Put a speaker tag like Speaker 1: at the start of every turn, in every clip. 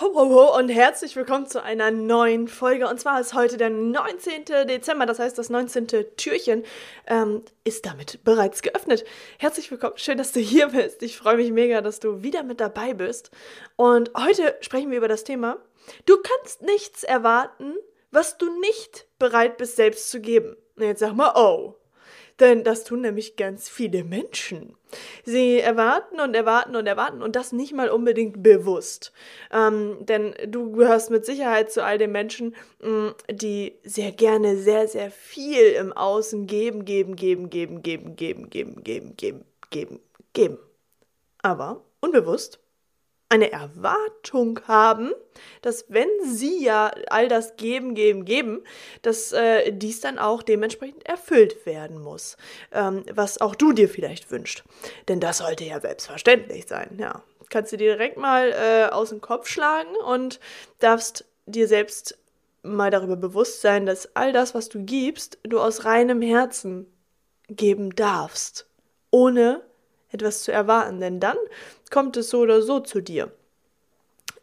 Speaker 1: Ho, ho, ho und herzlich willkommen zu einer neuen Folge. Und zwar ist heute der 19. Dezember, das heißt, das 19. Türchen ähm, ist damit bereits geöffnet. Herzlich willkommen, schön, dass du hier bist. Ich freue mich mega, dass du wieder mit dabei bist. Und heute sprechen wir über das Thema, du kannst nichts erwarten, was du nicht bereit bist selbst zu geben. Und jetzt sag mal, oh, denn das tun nämlich ganz viele Menschen. Sie erwarten und erwarten und erwarten und das nicht mal unbedingt bewusst. Ähm, denn du gehörst mit Sicherheit zu all den Menschen, mh, mm, die sehr gerne sehr, sehr viel im Außen geben, geben, geben, geben, geben, geben, geben, geben, geben, geben, geben. Aber unbewusst eine Erwartung haben, dass wenn sie ja all das geben, geben, geben, dass äh, dies dann auch dementsprechend erfüllt werden muss, ähm, was auch du dir vielleicht wünschst. Denn das sollte ja selbstverständlich sein, ja. Kannst du dir direkt mal äh, aus dem Kopf schlagen und darfst dir selbst mal darüber bewusst sein, dass all das, was du gibst, du aus reinem Herzen geben darfst, ohne etwas zu erwarten, denn dann kommt es so oder so zu dir.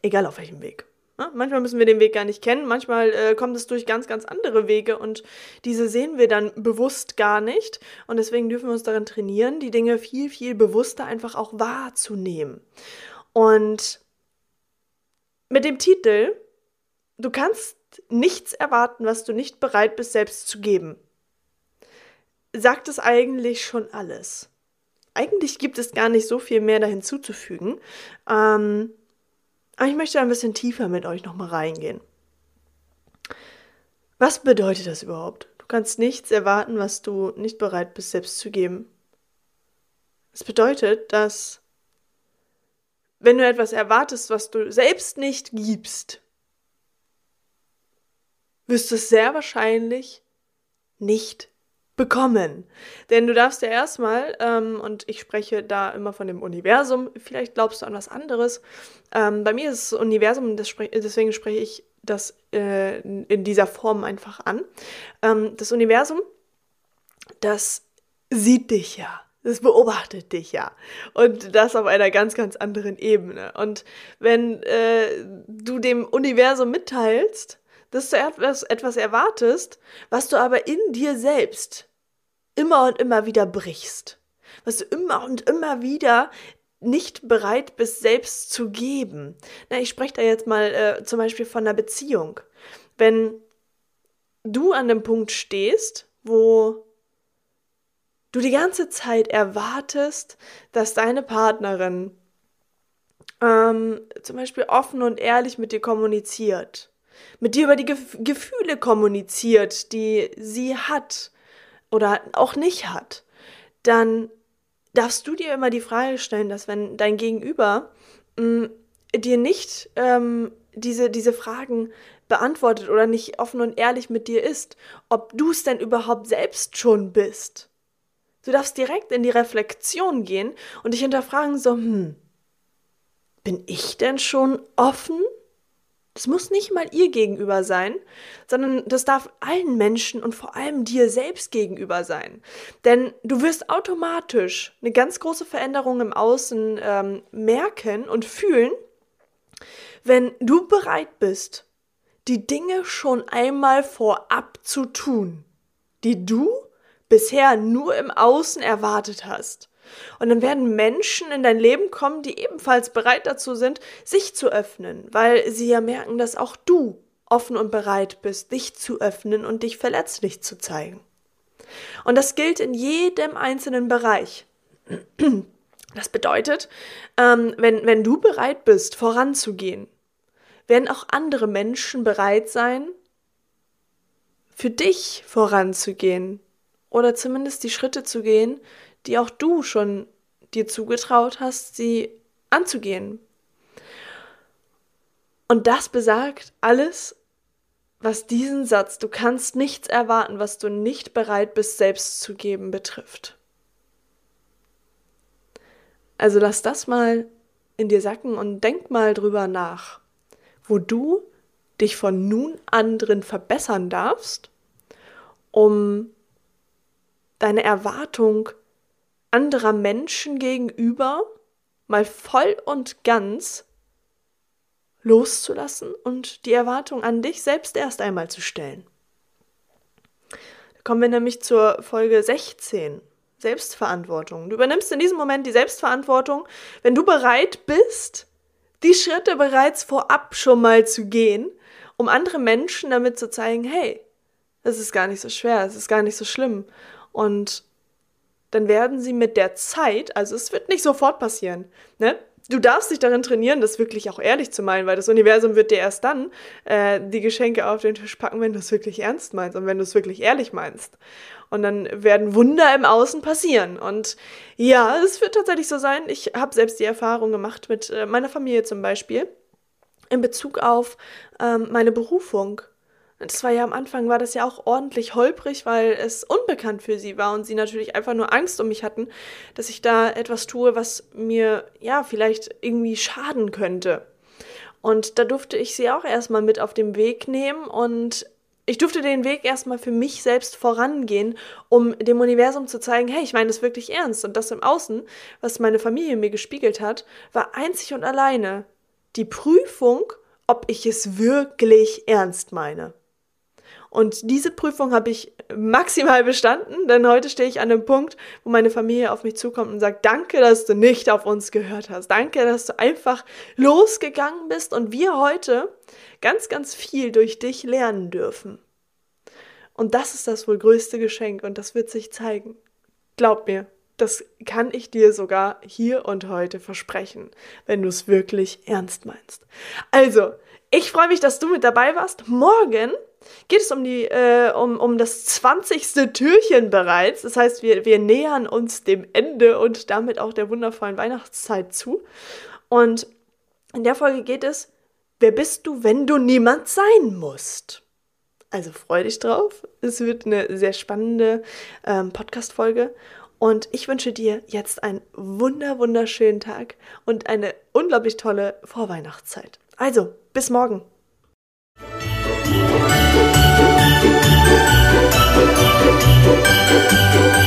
Speaker 1: Egal auf welchem Weg. Ja, manchmal müssen wir den Weg gar nicht kennen, manchmal äh, kommt es durch ganz, ganz andere Wege und diese sehen wir dann bewusst gar nicht. Und deswegen dürfen wir uns darin trainieren, die Dinge viel, viel bewusster einfach auch wahrzunehmen. Und mit dem Titel, du kannst nichts erwarten, was du nicht bereit bist, selbst zu geben, sagt es eigentlich schon alles eigentlich gibt es gar nicht so viel mehr da hinzuzufügen. Ähm, aber ich möchte ein bisschen tiefer mit euch nochmal reingehen. Was bedeutet das überhaupt? Du kannst nichts erwarten, was du nicht bereit bist, selbst zu geben. Es bedeutet, dass wenn du etwas erwartest, was du selbst nicht gibst, wirst du es sehr wahrscheinlich nicht bekommen. Denn du darfst ja erstmal, ähm, und ich spreche da immer von dem Universum, vielleicht glaubst du an was anderes. Ähm, bei mir ist es Universum, spre deswegen spreche ich das äh, in dieser Form einfach an. Ähm, das Universum, das sieht dich ja. Das beobachtet dich ja. Und das auf einer ganz, ganz anderen Ebene. Und wenn äh, du dem Universum mitteilst, dass du etwas, etwas erwartest, was du aber in dir selbst immer und immer wieder brichst. Was du immer und immer wieder nicht bereit bist, selbst zu geben. Na, ich spreche da jetzt mal äh, zum Beispiel von einer Beziehung. Wenn du an dem Punkt stehst, wo du die ganze Zeit erwartest, dass deine Partnerin ähm, zum Beispiel offen und ehrlich mit dir kommuniziert, mit dir über die Gef Gefühle kommuniziert, die sie hat oder auch nicht hat, dann darfst du dir immer die Frage stellen, dass wenn dein Gegenüber mh, mm, dir nicht ähm, diese, diese Fragen beantwortet oder nicht offen und ehrlich mit dir ist, ob du es denn überhaupt selbst schon bist. Du darfst direkt in die Reflexion gehen und dich hinterfragen, so, hm, bin ich denn schon offen das muss nicht mal ihr gegenüber sein, sondern das darf allen Menschen und vor allem dir selbst gegenüber sein. Denn du wirst automatisch eine ganz große Veränderung im Außen ähm, merken und fühlen, wenn du bereit bist, die Dinge schon einmal vorab zu tun, die du bisher nur im Außen erwartet hast. Und dann werden Menschen in dein Leben kommen, die ebenfalls bereit dazu sind, sich zu öffnen, weil sie ja merken, dass auch du offen und bereit bist, dich zu öffnen und dich verletzlich zu zeigen. Und das gilt in jedem einzelnen Bereich. Das bedeutet, ähm, wenn, wenn du bereit bist, voranzugehen, werden auch andere Menschen bereit sein, für dich voranzugehen oder zumindest die Schritte zu gehen, die auch du schon dir zugetraut hast, sie anzugehen. Und das besagt alles, was diesen Satz, du kannst nichts erwarten, was du nicht bereit bist selbst zu geben, betrifft. Also lass das mal in dir sacken und denk mal drüber nach, wo du dich von nun an drin verbessern darfst, um deine Erwartung anderer Menschen gegenüber mal voll und ganz loszulassen und die Erwartung an dich selbst erst einmal zu stellen. Da kommen wir nämlich zur Folge 16. Selbstverantwortung. Du übernimmst in diesem Moment die Selbstverantwortung, wenn du bereit bist, die Schritte bereits vorab schon mal zu gehen, um andere Menschen damit zu zeigen, hey, es ist gar nicht so schwer, es ist gar nicht so schlimm. Und dann werden sie mit der Zeit, also es wird nicht sofort passieren, ne? Du darfst dich darin trainieren, das wirklich auch ehrlich zu meinen, weil das Universum wird dir erst dann äh, die Geschenke auf den Tisch packen, wenn du es wirklich ernst meinst und wenn du es wirklich ehrlich meinst. Und dann werden Wunder im Außen passieren. Und ja, es wird tatsächlich so sein. Ich habe selbst die Erfahrung gemacht mit äh, meiner Familie zum Beispiel in Bezug auf ähm, meine Berufung. Das war ja am Anfang, war das ja auch ordentlich holprig, weil es unbekannt für sie war und sie natürlich einfach nur Angst um mich hatten, dass ich da etwas tue, was mir ja vielleicht irgendwie schaden könnte. Und da durfte ich sie auch erstmal mit auf den Weg nehmen und ich durfte den Weg erstmal für mich selbst vorangehen, um dem Universum zu zeigen, hey, ich meine das wirklich ernst. Und das im Außen, was meine Familie mir gespiegelt hat, war einzig und alleine die Prüfung, ob ich es wirklich ernst meine. Und diese Prüfung habe ich maximal bestanden, denn heute stehe ich an dem Punkt, wo meine Familie auf mich zukommt und sagt, danke, dass du nicht auf uns gehört hast. Danke, dass du einfach losgegangen bist und wir heute ganz, ganz viel durch dich lernen dürfen. Und das ist das wohl größte Geschenk und das wird sich zeigen. Glaub mir, das kann ich dir sogar hier und heute versprechen, wenn du es wirklich ernst meinst. Also, ich freue mich, dass du mit dabei warst. Morgen geht es um, die, äh, um, um das 20. Türchen bereits. Das heißt, wir, wir nähern uns dem Ende und damit auch der wundervollen Weihnachtszeit zu. Und in der Folge geht es, wer bist du, wenn du niemand sein musst? Also freu dich drauf. Es wird eine sehr spannende ähm, Podcast-Folge. Und ich wünsche dir jetzt einen wunder, wunderschönen Tag und eine unglaublich tolle Vorweihnachtszeit. Also, bis morgen. Thank you.